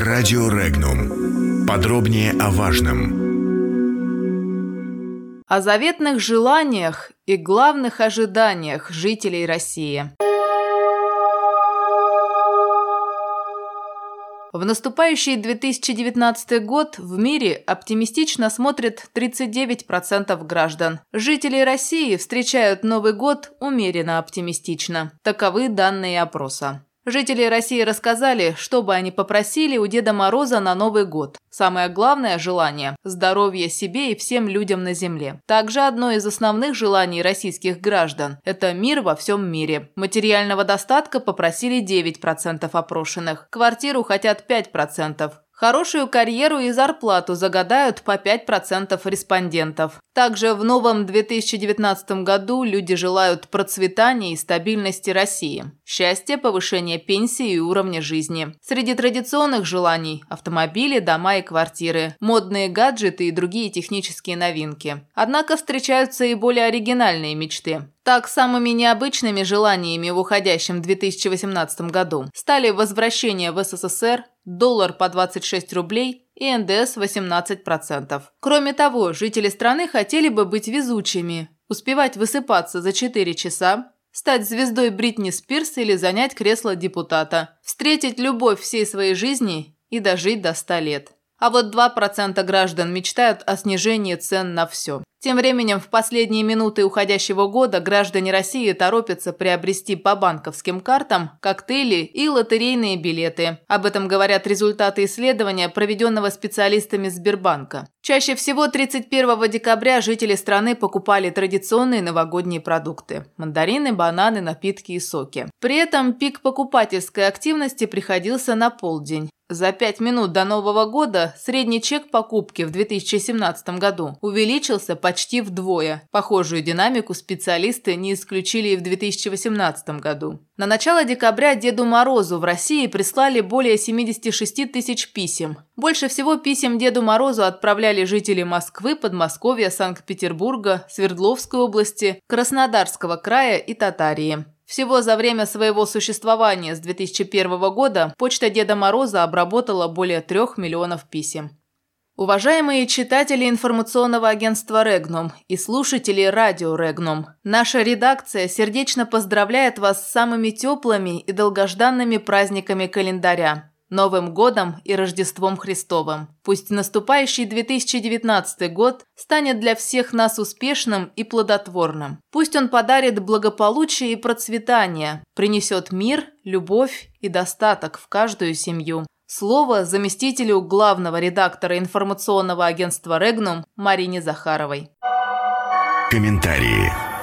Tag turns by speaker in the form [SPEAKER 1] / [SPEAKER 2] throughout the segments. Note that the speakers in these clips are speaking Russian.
[SPEAKER 1] Радио Регнум. Подробнее о важном.
[SPEAKER 2] О заветных желаниях и главных ожиданиях жителей России. В наступающий 2019 год в мире оптимистично смотрят 39% граждан. Жители России встречают Новый год умеренно оптимистично. Таковы данные опроса. Жители России рассказали, что бы они попросили у Деда Мороза на Новый год. Самое главное желание – здоровье себе и всем людям на Земле. Также одно из основных желаний российских граждан – это мир во всем мире. Материального достатка попросили 9% опрошенных. Квартиру хотят 5%. Хорошую карьеру и зарплату загадают по 5% респондентов. Также в новом 2019 году люди желают процветания и стабильности России, счастья, повышения пенсии и уровня жизни. Среди традиционных желаний – автомобили, дома и квартиры, модные гаджеты и другие технические новинки. Однако встречаются и более оригинальные мечты. Так, самыми необычными желаниями в уходящем 2018 году стали возвращение в СССР, доллар по 26 рублей и НДС 18%. Кроме того, жители страны хотели бы быть везучими, успевать высыпаться за 4 часа, стать звездой Бритни Спирс или занять кресло депутата, встретить любовь всей своей жизни и дожить до 100 лет. А вот 2% граждан мечтают о снижении цен на все. Тем временем в последние минуты уходящего года граждане России торопятся приобрести по банковским картам коктейли и лотерейные билеты. Об этом говорят результаты исследования, проведенного специалистами Сбербанка. Чаще всего 31 декабря жители страны покупали традиционные новогодние продукты – мандарины, бананы, напитки и соки. При этом пик покупательской активности приходился на полдень. За пять минут до Нового года средний чек покупки в 2017 году увеличился почти вдвое. Похожую динамику специалисты не исключили и в 2018 году. На начало декабря Деду Морозу в России прислали более 76 тысяч писем. Больше всего писем Деду Морозу отправляли жители Москвы, Подмосковья, Санкт-Петербурга, Свердловской области, Краснодарского края и Татарии. Всего за время своего существования с 2001 года почта Деда Мороза обработала более трех миллионов писем. Уважаемые читатели информационного агентства «Регнум» и слушатели радио «Регнум», наша редакция сердечно поздравляет вас с самыми теплыми и долгожданными праздниками календаря. Новым годом и Рождеством Христовым. Пусть наступающий 2019 год станет для всех нас успешным и плодотворным. Пусть он подарит благополучие и процветание, принесет мир, любовь и достаток в каждую семью. Слово заместителю главного редактора информационного агентства «Регнум» Марине Захаровой.
[SPEAKER 1] Комментарии.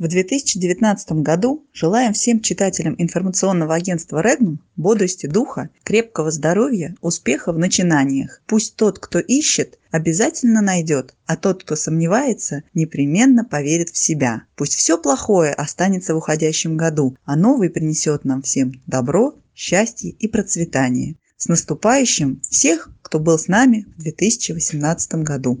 [SPEAKER 3] В 2019 году желаем всем читателям информационного агентства «Регнум» бодрости духа, крепкого здоровья, успеха в начинаниях. Пусть тот, кто ищет, обязательно найдет, а тот, кто сомневается, непременно поверит в себя. Пусть все плохое останется в уходящем году, а новый принесет нам всем добро, счастье и процветание. С наступающим всех, кто был с нами в 2018 году.